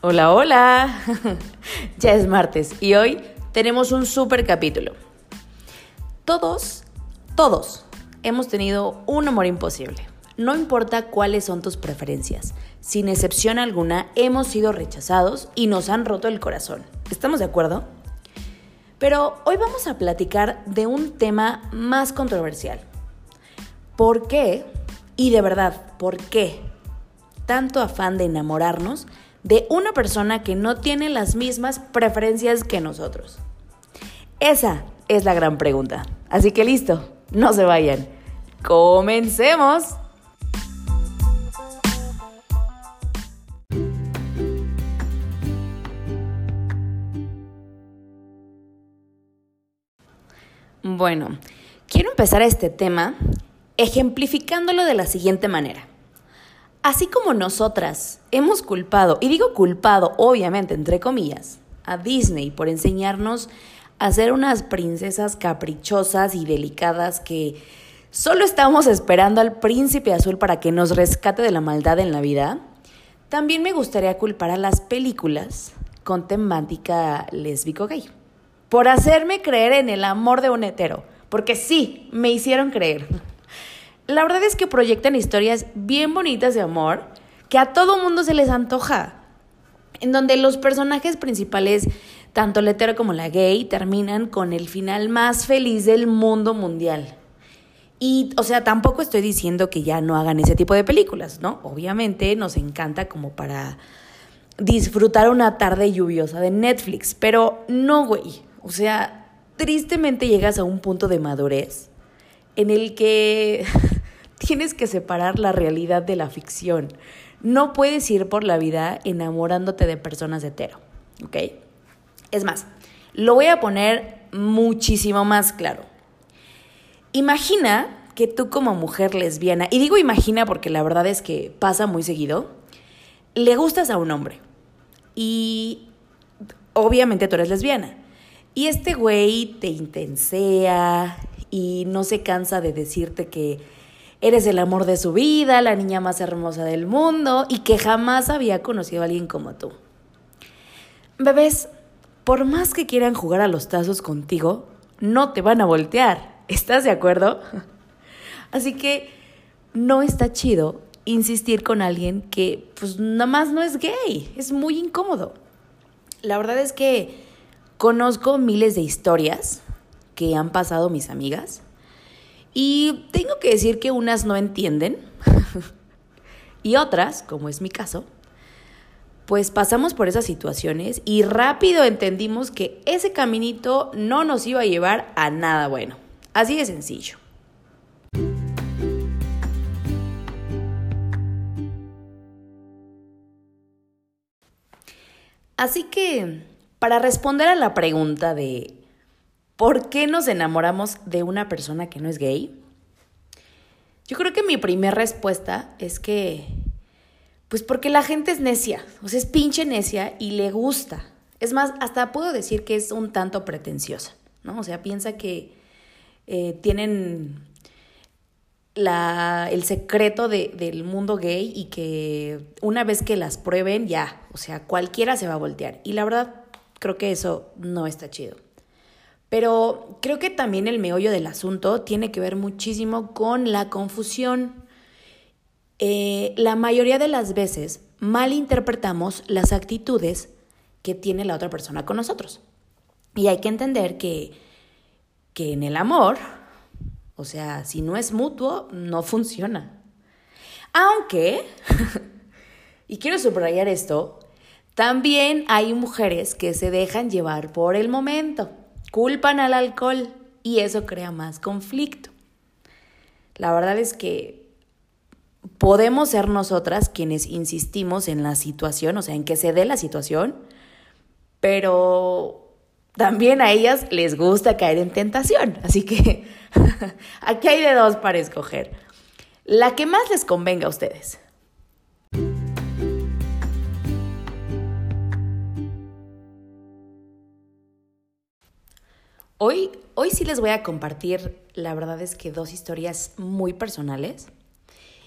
Hola, hola. ya es martes y hoy tenemos un super capítulo. Todos, todos hemos tenido un amor imposible. No importa cuáles son tus preferencias, sin excepción alguna hemos sido rechazados y nos han roto el corazón. ¿Estamos de acuerdo? Pero hoy vamos a platicar de un tema más controversial. ¿Por qué? Y de verdad, ¿por qué? Tanto afán de enamorarnos de una persona que no tiene las mismas preferencias que nosotros. Esa es la gran pregunta. Así que listo, no se vayan. Comencemos. Bueno, quiero empezar este tema ejemplificándolo de la siguiente manera. Así como nosotras hemos culpado, y digo culpado obviamente entre comillas, a Disney por enseñarnos a ser unas princesas caprichosas y delicadas que solo estamos esperando al príncipe azul para que nos rescate de la maldad en la vida, también me gustaría culpar a las películas con temática lésbico gay por hacerme creer en el amor de un hetero, porque sí, me hicieron creer. La verdad es que proyectan historias bien bonitas de amor que a todo mundo se les antoja, en donde los personajes principales, tanto el hetero como la gay, terminan con el final más feliz del mundo mundial. Y, o sea, tampoco estoy diciendo que ya no hagan ese tipo de películas, ¿no? Obviamente nos encanta como para disfrutar una tarde lluviosa de Netflix, pero no, güey. O sea, tristemente llegas a un punto de madurez en el que tienes que separar la realidad de la ficción. No puedes ir por la vida enamorándote de personas hetero, ¿ok? Es más, lo voy a poner muchísimo más claro. Imagina que tú como mujer lesbiana, y digo imagina porque la verdad es que pasa muy seguido, le gustas a un hombre y obviamente tú eres lesbiana. Y este güey te intensea y no se cansa de decirte que eres el amor de su vida, la niña más hermosa del mundo y que jamás había conocido a alguien como tú. Bebés, por más que quieran jugar a los tazos contigo, no te van a voltear. ¿Estás de acuerdo? Así que no está chido insistir con alguien que pues nada más no es gay, es muy incómodo. La verdad es que conozco miles de historias que han pasado mis amigas y tengo que decir que unas no entienden y otras, como es mi caso, pues pasamos por esas situaciones y rápido entendimos que ese caminito no nos iba a llevar a nada bueno. Así de sencillo. Así que, para responder a la pregunta de ¿por qué nos enamoramos de una persona que no es gay? Yo creo que mi primera respuesta es que, pues porque la gente es necia, o sea, es pinche necia y le gusta. Es más, hasta puedo decir que es un tanto pretenciosa, ¿no? O sea, piensa que eh, tienen la, el secreto del mundo gay y que una vez que las prueben, ya, o sea, cualquiera se va a voltear. Y la verdad, creo que eso no está chido. Pero creo que también el meollo del asunto tiene que ver muchísimo con la confusión. Eh, la mayoría de las veces malinterpretamos las actitudes que tiene la otra persona con nosotros. Y hay que entender que, que en el amor o sea, si no es mutuo, no funciona. Aunque, y quiero subrayar esto, también hay mujeres que se dejan llevar por el momento, culpan al alcohol y eso crea más conflicto. La verdad es que podemos ser nosotras quienes insistimos en la situación, o sea, en que se dé la situación, pero también a ellas les gusta caer en tentación. Así que aquí hay de dos para escoger. La que más les convenga a ustedes. Hoy, hoy sí les voy a compartir, la verdad es que dos historias muy personales.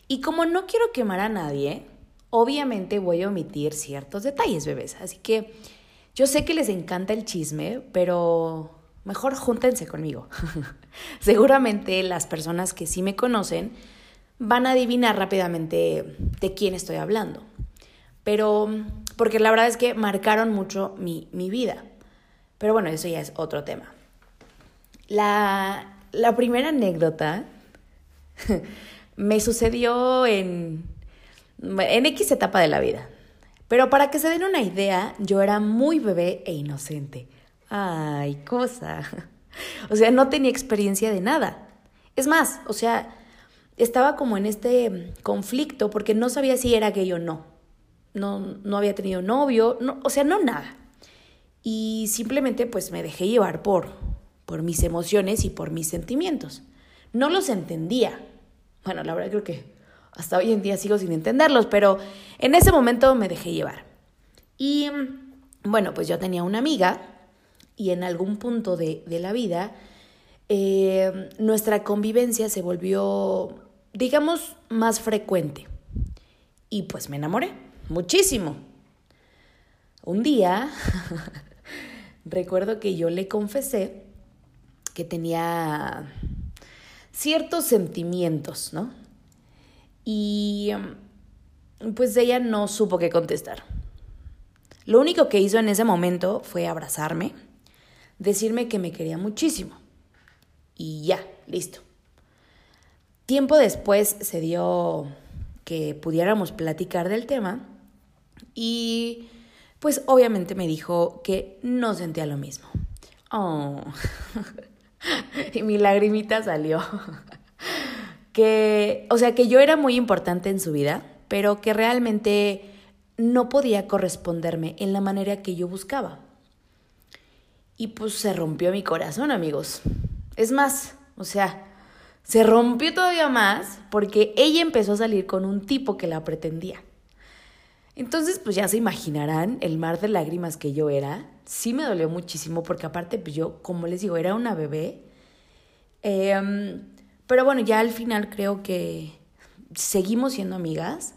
Y como no quiero quemar a nadie, obviamente voy a omitir ciertos detalles, bebés. Así que yo sé que les encanta el chisme, pero mejor júntense conmigo. Seguramente las personas que sí me conocen van a adivinar rápidamente de quién estoy hablando. Pero, porque la verdad es que marcaron mucho mi, vida. Pero bueno, eso ya es otro tema. La, la primera anécdota me sucedió en, en X etapa de la vida. Pero para que se den una idea, yo era muy bebé e inocente. Ay, cosa. O sea, no tenía experiencia de nada. Es más, o sea, estaba como en este conflicto porque no sabía si era gay o no. No, no había tenido novio, no, o sea, no nada. Y simplemente pues me dejé llevar por, por mis emociones y por mis sentimientos. No los entendía. Bueno, la verdad creo que hasta hoy en día sigo sin entenderlos, pero en ese momento me dejé llevar. Y bueno, pues yo tenía una amiga y en algún punto de, la vida eh, nuestra convivencia se volvió, digamos, más frecuente. Y pues me enamoré, muchísimo. Un día, recuerdo que yo le confesé que tenía ciertos sentimientos, ¿no? Y pues ella no supo qué contestar. Lo único que hizo en ese momento fue abrazarme, decirme que me quería muchísimo. Y ya, listo. Tiempo después se dio que pudiéramos platicar del tema y pues obviamente me dijo que no sentía lo mismo. Oh. y mi lagrimita salió que, o sea, que yo era muy importante en su vida, pero que realmente no podía corresponderme en la manera que yo buscaba. Y pues se rompió mi corazón, amigos. Es más, o sea, se rompió todavía más porque ella empezó a salir con un tipo que la pretendía. Entonces, pues ya se imaginarán el mar de lágrimas que yo era. Sí me dolió muchísimo porque aparte, pues yo, como les digo, era una bebé. Eh, pero bueno, ya al final creo que seguimos siendo amigas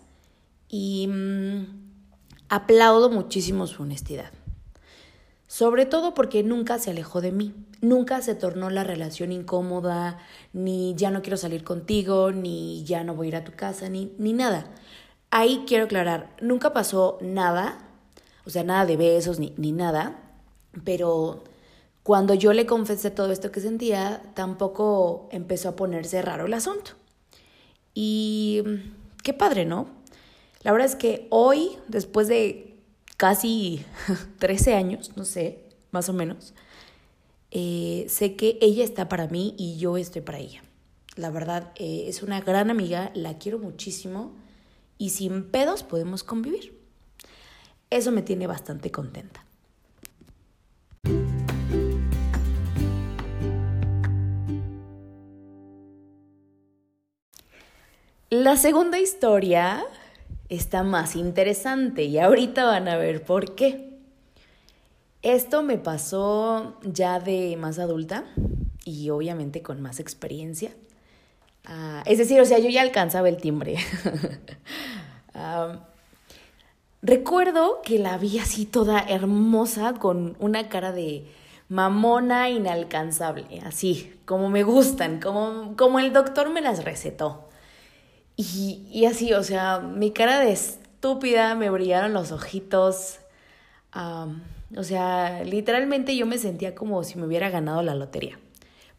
y mm, aplaudo muchísimo su honestidad. Sobre todo porque nunca se alejó de mí, nunca se tornó la relación incómoda, ni ya no quiero salir contigo, ni ya no voy a ir a tu casa, ni, ni nada. Ahí quiero aclarar, nunca pasó nada, o sea, nada de besos ni, ni nada, pero cuando yo le confesé todo esto que sentía, tampoco empezó a ponerse raro el asunto. Y qué padre, ¿no? La verdad es que hoy, después de casi 13 años, no sé, más o menos, eh, sé que ella está para mí y yo estoy para ella. La verdad, eh, es una gran amiga, la quiero muchísimo y sin pedos podemos convivir. Eso me tiene bastante contenta. La segunda historia está más interesante y ahorita van a ver por qué. Esto me pasó ya de más adulta y obviamente con más experiencia. Ah, es decir, o sea, yo ya alcanzaba el timbre. recuerdo que la vi así toda hermosa con una cara de mamona inalcanzable, así como me gustan, como, como el doctor me las recetó. Y, así, o sea, mi cara de estúpida, me brillaron los ojitos. o sea, literalmente yo me sentía como si me hubiera ganado la lotería.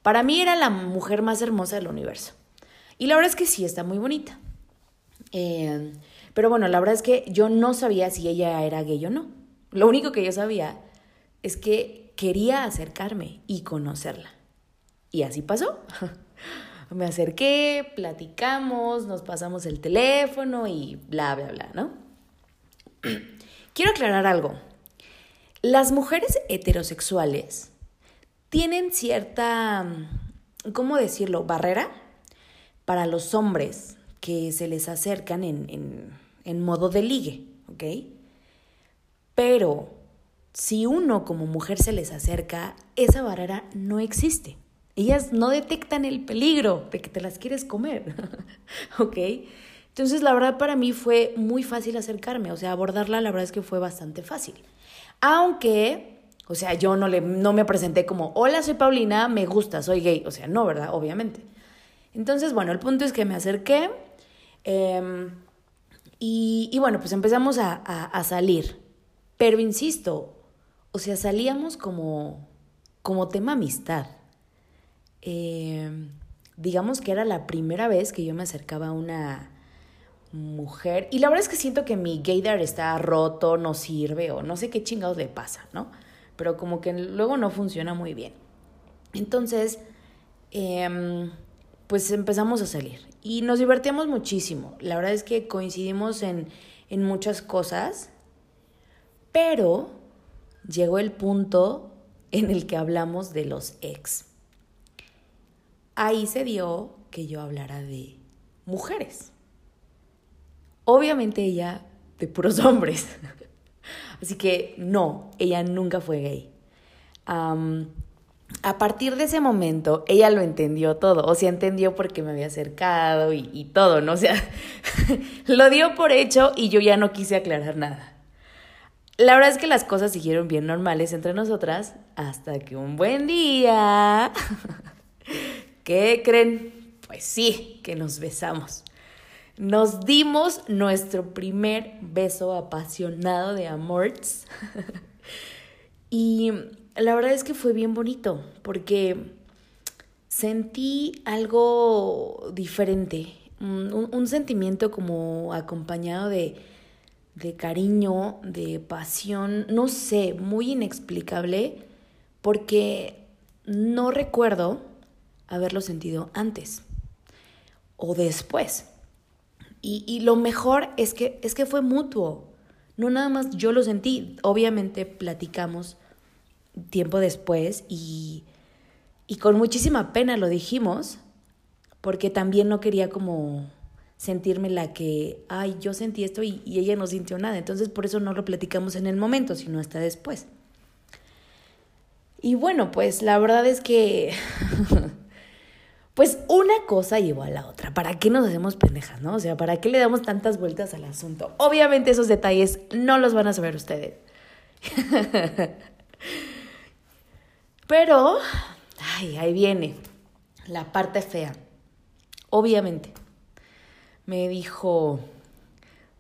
Para mí era la mujer más hermosa del universo. Y la verdad es que sí, está muy bonita. Eh, pero bueno, la verdad es que yo no sabía si ella era gay o no. Lo único que yo sabía es que quería acercarme y conocerla. Y así pasó. me acerqué, platicamos, nos pasamos el teléfono y bla, bla, bla, ¿no? Quiero aclarar algo. Las mujeres heterosexuales tienen cierta, ¿cómo decirlo?, barrera para los hombres que se les acercan en, en, en modo de ligue, ¿ok? Pero si uno como mujer se les acerca, esa barrera no existe. Ellas no detectan el peligro de que te las quieres comer, ¿ok? Entonces, la verdad para mí fue muy fácil acercarme, o sea, abordarla la verdad es que fue bastante fácil. Aunque, o sea, yo no, le, no me presenté como, hola, soy Paulina, me gusta, soy gay, o sea, no, ¿verdad? Obviamente. Entonces, bueno, el punto es que me acerqué em, y, bueno, pues empezamos a, salir. Pero insisto, o sea, salíamos como, como tema amistad. Em, digamos que era la primera vez que yo me acercaba a una mujer. Y la verdad es que siento que mi gaydar está roto, no sirve o no sé qué chingados le pasa, ¿no? Pero como que luego no funciona muy bien. Entonces, em, pues empezamos a salir y nos divertíamos muchísimo. La verdad es que coincidimos en, en muchas cosas, pero llegó el punto en el que hablamos de los ex. Ahí se dio que yo hablara de mujeres. Obviamente ella de puros hombres. Así que no, ella nunca fue gay. A partir de ese momento, ella lo entendió todo. O sea, entendió porque me había acercado y, y todo, ¿no? O sea, lo dio por hecho y yo ya no quise aclarar nada. La verdad es que las cosas siguieron bien normales entre nosotras hasta que un buen día... ¿Qué creen? Pues sí, que nos besamos. Nos dimos nuestro primer beso apasionado de amorts. y la verdad es que fue bien bonito porque sentí algo diferente, un, sentimiento como acompañado de, de cariño, de pasión, no sé, muy inexplicable porque no recuerdo haberlo sentido antes o después. Y, lo mejor es que, es que fue mutuo. No nada más yo lo sentí. Obviamente platicamos tiempo después y, y con muchísima pena lo dijimos, porque también no quería como sentirme la que, ay, yo sentí esto y, y, ella no sintió nada. Entonces por eso no lo platicamos en el momento, sino hasta después. Y bueno, pues la verdad es que Pues una cosa llevó a la otra. ¿Para qué nos hacemos pendejas, no? O sea, ¿para qué le damos tantas vueltas al asunto? Obviamente esos detalles no los van a saber ustedes. Pero, ay, ahí viene la parte fea. Obviamente. Me dijo,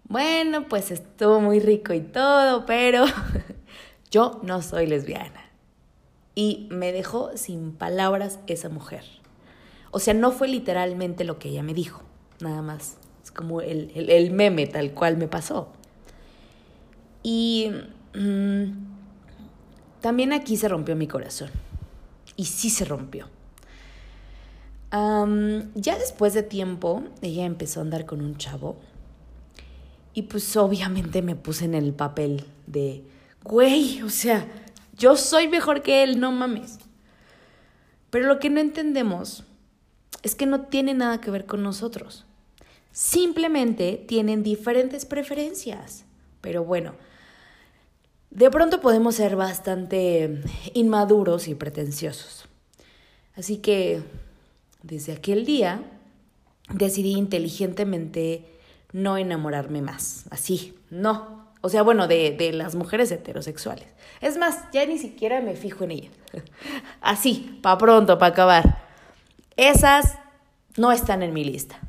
bueno, pues estuvo muy rico y todo, pero yo no soy lesbiana. Y me dejó sin palabras esa mujer. O sea, no fue literalmente lo que ella me dijo, nada más. Es como el, meme tal cual me pasó. Y mm, también aquí se rompió mi corazón. Y sí se rompió. ya después de tiempo, ella empezó a andar con un chavo. Y pues obviamente me puse en el papel de, güey, o sea, yo soy mejor que él, no mames. Pero lo que no entendemos es que no tiene nada que ver con nosotros. Simplemente tienen diferentes preferencias. Pero bueno, de pronto podemos ser bastante inmaduros y pretenciosos. Así que desde aquel día decidí inteligentemente no enamorarme más. Así, no. O sea, bueno, de, de las mujeres heterosexuales. Es más, ya ni siquiera me fijo en ellas. Así, para pronto, para acabar. Esas no están en mi lista.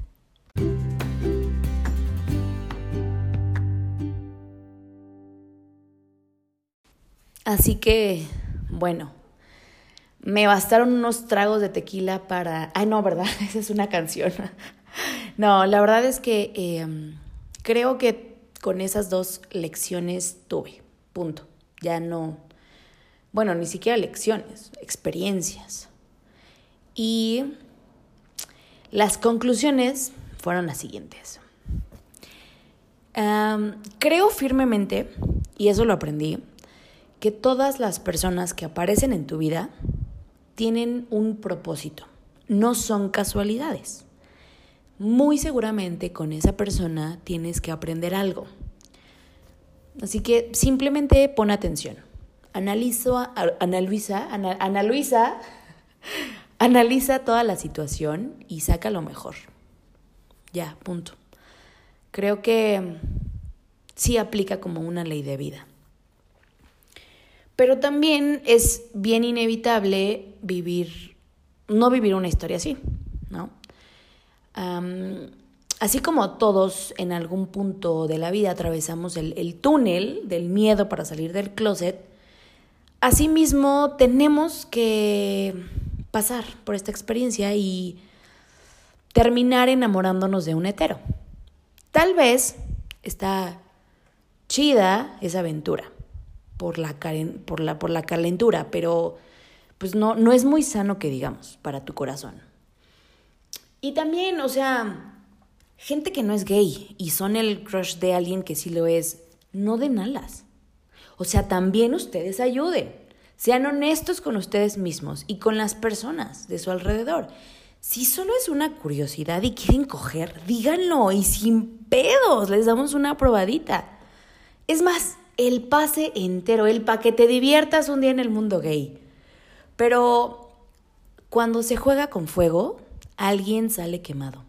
Así que, bueno, me bastaron unos tragos de tequila para... Ay, no, ¿verdad? Esa es una canción. No, la verdad es que em, creo que con esas dos lecciones tuve. Punto. Ya no... Bueno, ni siquiera lecciones, experiencias. Y las conclusiones fueron las siguientes. creo firmemente, y eso lo aprendí, que todas las personas que aparecen en tu vida tienen un propósito, no son casualidades. Muy seguramente con esa persona tienes que aprender algo. Así que simplemente pon atención. Analiza, analiza, analiza toda la situación y saca lo mejor. Ya, punto. creo que sí aplica como una ley de vida. Pero también es bien inevitable vivir, no vivir una historia así, ¿no? así como todos en algún punto de la vida atravesamos el, el túnel del miedo para salir del closet, asimismo tenemos que pasar por esta experiencia y terminar enamorándonos de un hetero. Tal vez está chida esa aventura por la, por la, por la calentura, pero pues no, no es muy sano que digamos para tu corazón. Y también, o sea, gente que no es gay y son el crush de alguien que sí lo es, no den alas. O sea, también ustedes ayuden. Sean honestos con ustedes mismos y con las personas de su alrededor. Si solo es una curiosidad y quieren coger, díganlo y sin pedos, les damos una probadita. Es más, el pase entero, el para que te diviertas un día en el mundo gay. Pero cuando se juega con fuego, alguien sale quemado.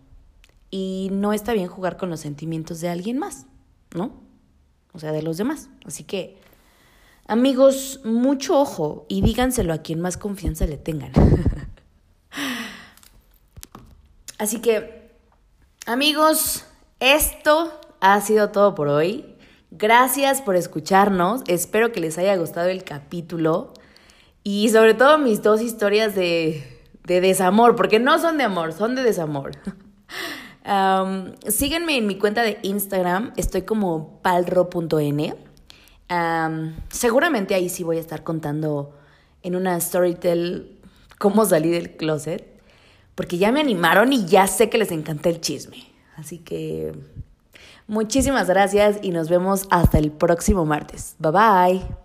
Y no está bien jugar con los sentimientos de alguien más, ¿no? O sea, de los demás. Así que, amigos, mucho ojo y díganselo a quien más confianza le tengan. Así que, amigos, esto ha sido todo por hoy. Gracias por escucharnos. Espero que les haya gustado el capítulo. Y sobre todo mis dos historias de, de desamor, porque no son de amor, son de desamor. síguenme en mi cuenta de Instagram, estoy como palro.n. seguramente ahí sí voy a estar contando en una storytell cómo salí del closet, porque ya me animaron y ya sé que les encanta el chisme. Así que Muchísimas gracias y nos vemos hasta el próximo martes. Bye bye.